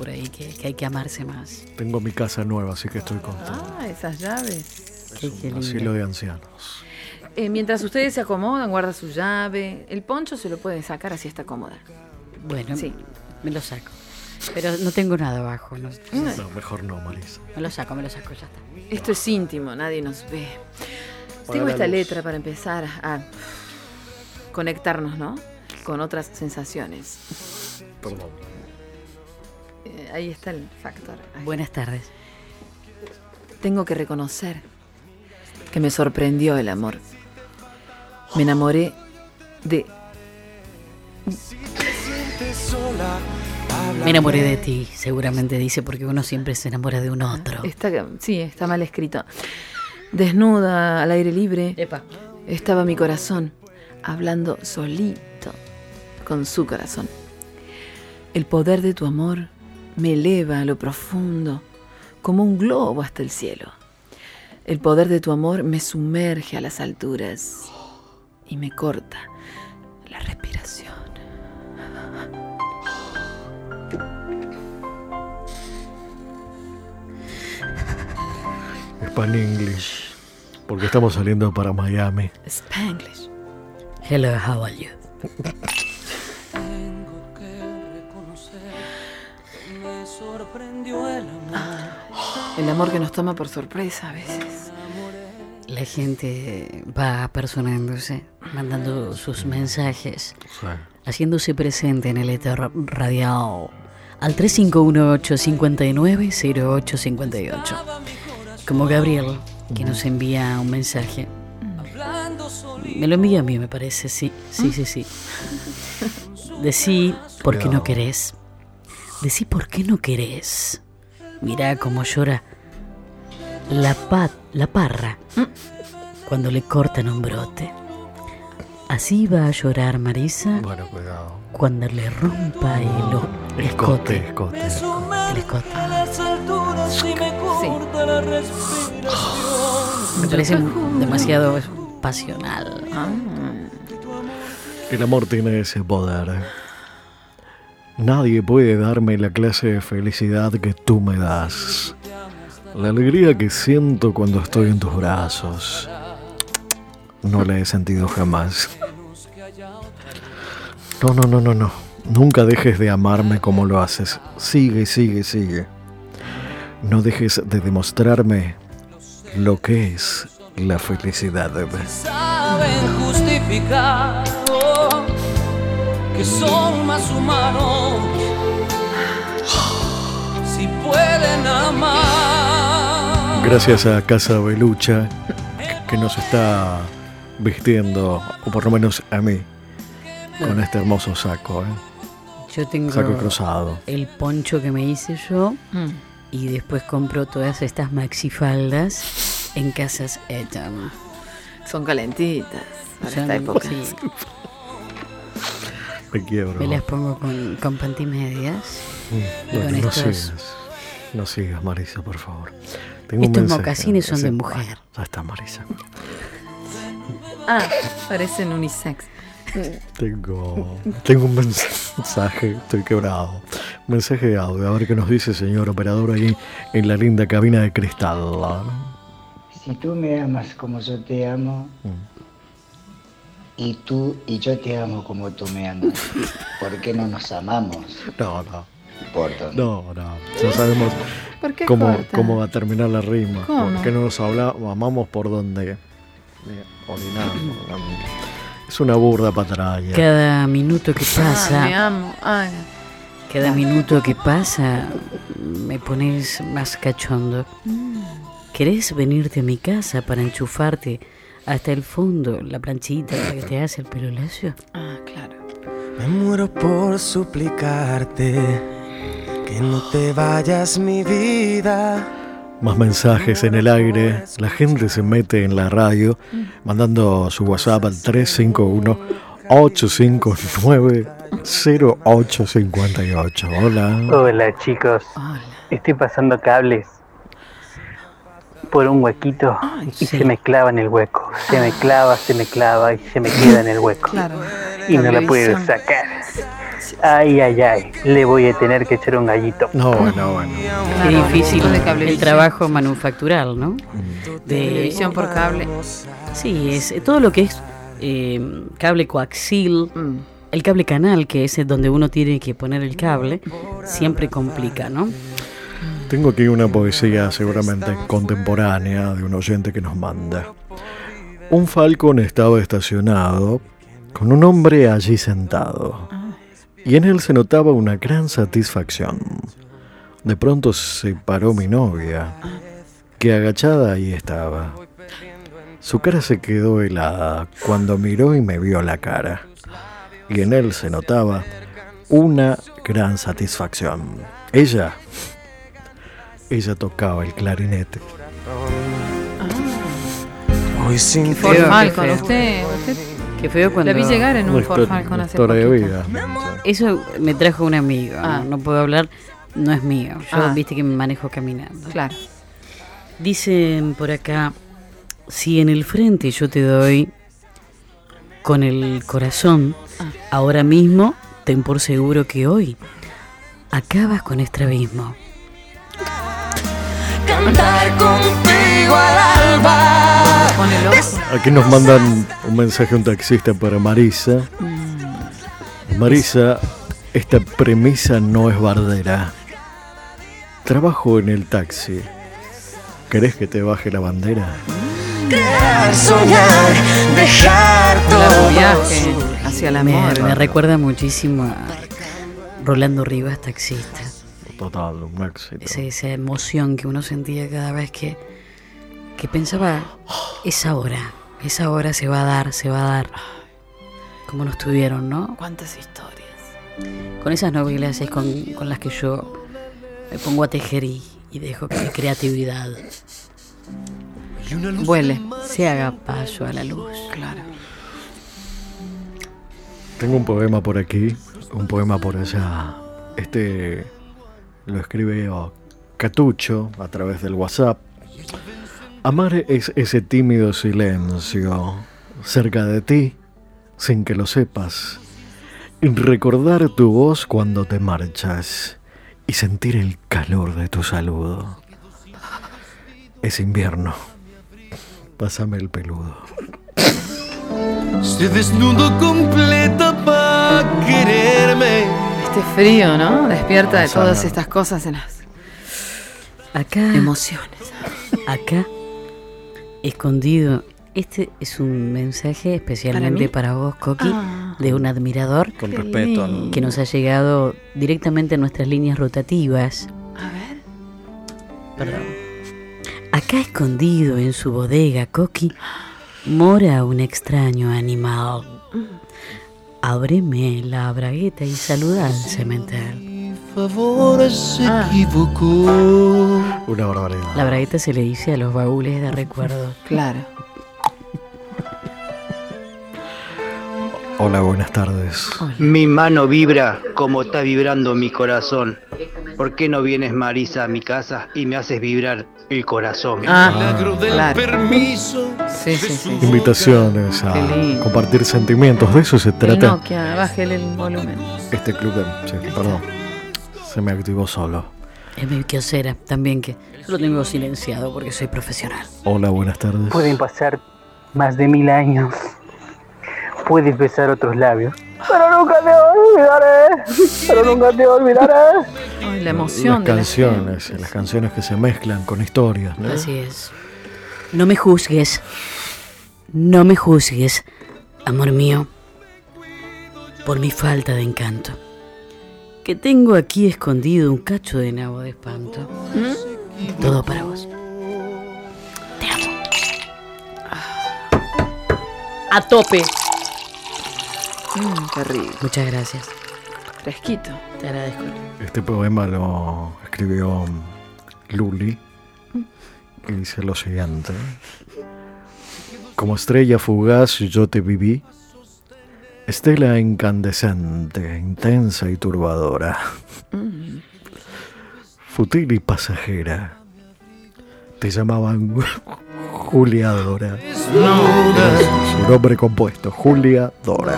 por ahí que, que hay que amarse más. Tengo mi casa nueva, así que estoy contento. Ah, esas llaves. Qué, qué lindo. Asilo de ancianos. Eh, mientras ustedes se acomodan, guarda su llave. El poncho se lo pueden sacar así está cómoda. Bueno, Sí. me lo saco. Pero no tengo nada abajo. no- No, mejor no, Marisa. me lo saco, me lo saco, ya está. Esto es íntimo, nadie nos ve. Tengo esta luz. letra para empezar a conectarnos, ¿no? Con otras sensaciones. Perdón. Eh, ahí está el factor. Ahí. Buenas tardes. Tengo que reconocer que me sorprendió el amor. Me enamoré de... Me enamoré de ti, seguramente dice, porque uno siempre se enamora de un otro. Está, sí, está mal escrito. Desnuda, al aire libre, Epa. estaba mi corazón, hablando solito con su corazón. El poder de tu amor me eleva a lo profundo, como un globo hasta el cielo. El poder de tu amor me sumerge a las alturas y me corta la respiración. Span English. Porque estamos saliendo para Miami. Spanglish. Hello, how are you? El amor que nos toma por sorpresa a veces. La gente va personándose, mandando sus mensajes, Sí. haciéndose presente en el éter radial al 3518-590858. Como Gabriel, que nos envía un mensaje. Me lo envía a mí, me parece, sí, sí, sí, sí. Decí por qué no querés. Decí por qué no querés. Mirá cómo llora la, pa- la parra cuando le cortan un brote. Así va a llorar Marisa Bueno, cuidado. cuando le rompa el, el Escote, escote. escote. El escote. Sí. Me parece demasiado pasional. Ah, El amor tiene ese poder. Nadie puede darme la clase de felicidad que tú me das. La alegría que siento cuando estoy en tus brazos. No la he sentido jamás. No, no, no, no, no. Nunca dejes de amarme como lo haces. Sigue, sigue, sigue. No dejes de demostrarme lo que es la felicidad. saben justificar que son más humanos si pueden amar. Gracias a Casa Belucha que nos está vistiendo, o por lo menos a mí, con este hermoso saco, ¿eh? Yo tengo saco cruzado. el poncho que me hice yo mm. y después compro todas estas maxifaldas en casas Etam. Son calentitas para Son- esta época. sí, Me quiebro. me las pongo con, con pantimedias. Mm, y Bueno, con no estos- sigas. No sigas, Marisa, por favor. Tengo Estos mocasines son de mujer. Ya está, Marisa. Ah, parecen unisex. Tengo, tengo un mensaje, estoy quebrado. Mensaje de audio, a ver qué nos dice señor operador ahí en la linda cabina de cristal. Si tú me amas como yo te amo, Mm. Y tú y yo te amo como tú me amas, ¿por qué no nos amamos? No, no, Por dónde? no, no. Ya sabemos ¿Por qué cómo, cómo va a terminar la rima. ¿Cómo? Porque no nos habla, amamos por donde orinamos. Es una burda patraña. Cada minuto que Ah, me pasa, amo. Ay, cada minuto que pasa, me pones más cachondo. ¿Querés venirte a mi casa para enchufarte hasta el fondo la planchita que te hace el pelo lacio? ah, claro. Me muero por suplicarte que no te vayas mi vida. Más mensajes en el aire. La gente se mete en la radio mandando su WhatsApp al 351 859 0858. Hola. Hola chicos, Hola. estoy pasando cables por un huequito y sí. se me clava en el hueco. Se me clava, se me clava y se me queda en el hueco. Claro. Y no la puedo sacar. Ay, ay, ay. Le voy a tener que echar un gallito. No, bueno, bueno. Qué difícil de el trabajo manufactural, ¿no? De, Televisión por cable. sí, es eh, todo lo que es eh, cable coaxil, Mm. el cable canal, que es donde uno tiene que poner el cable, siempre complica, ¿no? Tengo aquí una poesía seguramente contemporánea de un oyente que nos manda. Un falcón estaba estacionado con un hombre allí sentado. Y en él se notaba una gran satisfacción. De pronto se paró mi novia, que agachada ahí estaba. Su cara se quedó helada cuando miró y me vio la cara. Y en él se notaba una gran satisfacción. Ella ella tocaba el clarinete. Hoy sin Ford Feo, qué Falcon, feo. usted, usted Qué feo cuando... la vi llegar en un Ford Falcon hace de vida. Eso me trajo un amigo, ¿no? Ah. no puedo hablar, no es mío. Yo Ah. viste que me manejo caminando. Claro. Dicen por acá, si en el frente yo te doy con el corazón, Ah. ahora mismo ten por seguro que hoy acabas con estrabismo. Cantar contigo al alba. Aquí nos mandan un mensaje un taxista para Marisa. Marisa, esta premisa no es bardera. Trabajo en el taxi. ¿Querés que te baje la bandera? Soñar, dejar todo. viaje hacia Me, amor. me recuerda muchísimo a Rolando Rivas, taxista. Total, un éxito. Esa, esa emoción que uno sentía cada vez que, que pensaba, esa hora, esa hora se va a dar, se va a dar. Como nos tuvieron, ¿no? ¿Cuántas historias? Con esas novelas es con, con las que yo me pongo a tejer y, y dejo que mi creatividad Vuele. se haga paso a la luz. Claro. Tengo un poema por aquí, un poema por allá. Este lo escribe oh, Catucho a través del WhatsApp. Amar es ese tímido silencio cerca de ti sin que lo sepas. Recordar tu voz cuando te marchas y sentir el calor de tu saludo. Es invierno. Pásame el peludo. Se desnudo completa para quererme. Este frío, ¿no? Despierta de todas estas cosas en las Acá, emociones. acá, escondido. Este es un mensaje especialmente ¿Para vos, Coqui, Ah. de un admirador Con respeto al- que nos ha llegado directamente a nuestras líneas rotativas. A ver. Perdón. Acá escondido en su bodega, Coqui, mora un extraño animal. Ábreme la bragueta y saluda al cementerio. Favor se Ah. equivocó. Una barbaridad. La bragueta se le dice a los baúles de recuerdos. Claro. Hola, buenas tardes. Mi mano vibra como está vibrando mi corazón. ¿Por qué no vienes, Marisa, a mi casa y me haces vibrar el corazón? Ah, Milagro del claro. permiso. Sí, sí, sí. Invitaciones a compartir sentimientos, de eso se El trata Nokia, bájele el volumen. este club. Sí, perdón, se me activó solo. Es mi kiosera también, que lo tengo silenciado porque soy profesional. Hola, buenas tardes. Pueden pasar más de mil años. Puedes besar otros labios. Pero nunca te olvidaré. Pero nunca te olvidaré. Ay, la emoción Las de canciones, las canciones que se mezclan con historias, ¿no? Así es. No me juzgues. No me juzgues, amor mío, por mi falta de encanto. Que tengo aquí escondido un cacho de nabo de espanto. Todo para vos. Te amo. A tope. Mm, qué rico. Muchas gracias. Fresquito. Te agradezco. Este poema lo escribió Luli y dice lo siguiente. Como estrella fugaz yo te viví, estela incandescente, intensa y turbadora, futil y pasajera. Te llamaban Julia Dora. Su nombre compuesto, Julia Dora.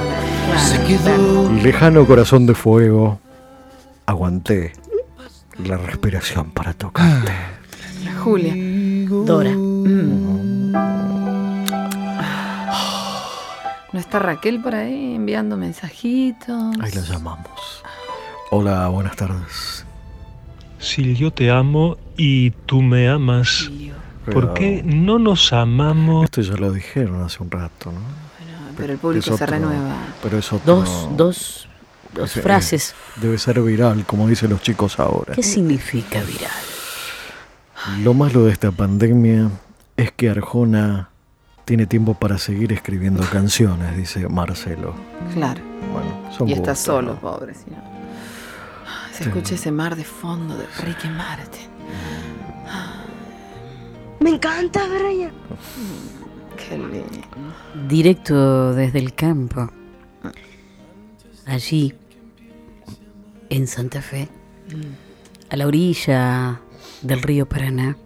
Lejano corazón de fuego, aguanté la respiración para tocarte. Julia. Dora. ¿No está Raquel por ahí enviando mensajitos? Ahí la llamamos. Hola, buenas tardes. Si yo te amo y tú me amas, ¿por qué no nos amamos? Esto ya lo dijeron hace un rato, ¿no? Pero el público se otro- renueva. Pero es otro- Dos, dos, dos ese- frases. Debe ser viral, como dicen los chicos ahora. ¿Qué significa viral? Lo malo de esta pandemia es que Arjona tiene tiempo para seguir escribiendo canciones, dice Marcelo. Claro. Bueno, son Y está gustos, solo, ¿no? pobre. Se escucha ese mar de fondo de Ricky Martin. Me encanta, Brian. Qué lindo. Directo desde el campo. Allí, en Santa Fe, a la orilla del río Paraná,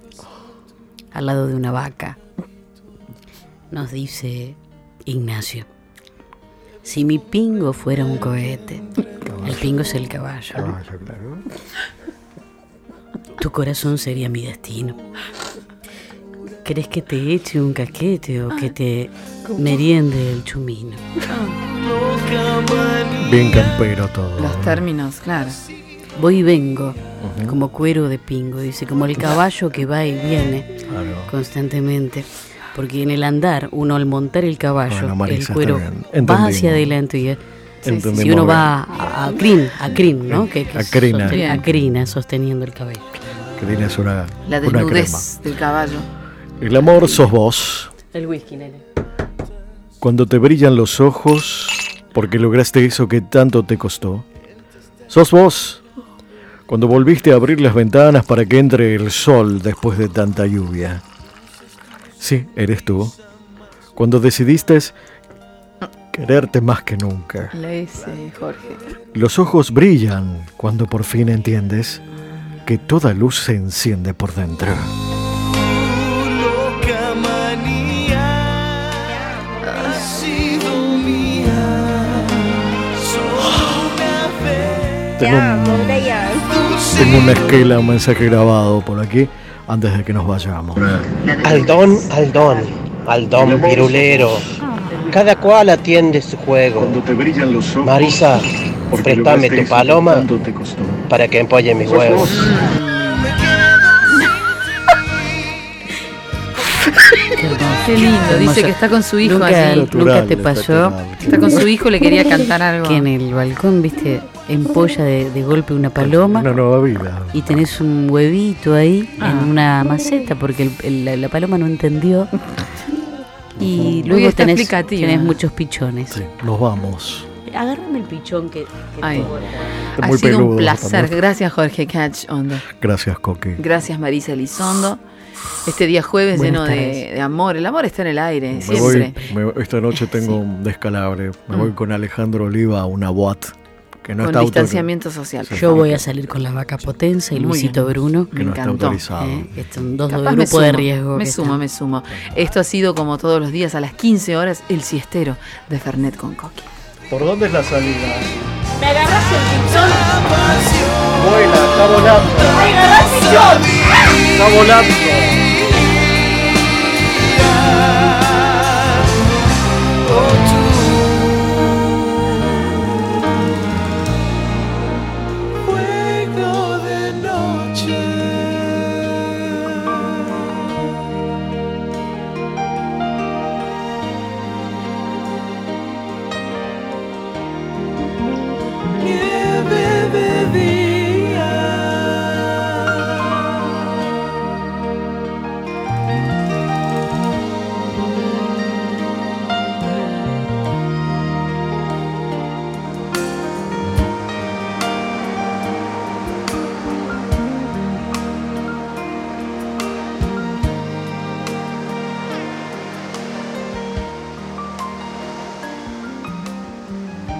al lado de una vaca, nos dice Ignacio, si mi pingo fuera un cohete, el pingo es el caballo, tu corazón sería mi destino. ¿Querés que te eche un caquete o que te meriende el chumino? Bien campero todo. Los términos, claro. Voy y vengo, como cuero de pingo, dice, como el caballo que va y viene Claro. constantemente. Porque en el andar, uno al montar el caballo, Bueno, Marisa, el cuero va hacia adelante y si Entendimos uno bien. va a, a crin, a crin, ¿no? Que, que A crina. a crina, sosteniendo el cabello. Que tienes una, La una crema. desnudez del caballo. El amor sos vos. El whisky, nene. Cuando te brillan los ojos, porque lograste eso que tanto te costó. Sos vos. Cuando volviste a abrir las ventanas para que entre el sol después de tanta lluvia. Sí, eres tú. Cuando decidiste quererte más que nunca. Le dice Jorge. Los ojos brillan cuando por fin entiendes que toda luz se enciende por dentro. Tengo un, tengo una esquela, un mensaje grabado por aquí antes de que nos vayamos. Aldón, Aldón, Aldón pirulero. Cada cual atiende su juego. Marisa, préstame tu paloma para que empolle mis huevos. Qué lindo. Dice que está con su hijo Nunca, allí. nunca te pasó Está con su hijo, le quería cantar algo. que en el balcón, viste, empolla de, de golpe una paloma Una nueva vida. y tenés un huevito ahí Ah. en una maceta porque el- el- la, la paloma no entendió. Y luego tenés, muchos pichones. Sí, nos vamos. Agárrame el pichón que, que Ay. te- Ha muy sido un placer. también. Gracias, Jorge Catch Onda. Gracias, Coqui. Gracias, Marisa Elizondo. Este día jueves Buenas lleno de, amor. El amor está en el aire, Me siempre. voy, me- esta noche tengo un descalabre. Me voy con Alejandro Oliva a una boat que no con está autor- distanciamiento social. Yo voy a salir con la vaca Potenza y Luisito. Bruno. que no está encantó. autorizado. eh, son dos Capaz de me grupo de riesgo. Me sumo, están. me sumo. Esto ha sido como todos los días a las 15 horas el siestero de Fernet con Coqui. ¿Por dónde es la salida? Me agarras el pichón. Vuela, está volando. Me agarras el pichón. Está volando.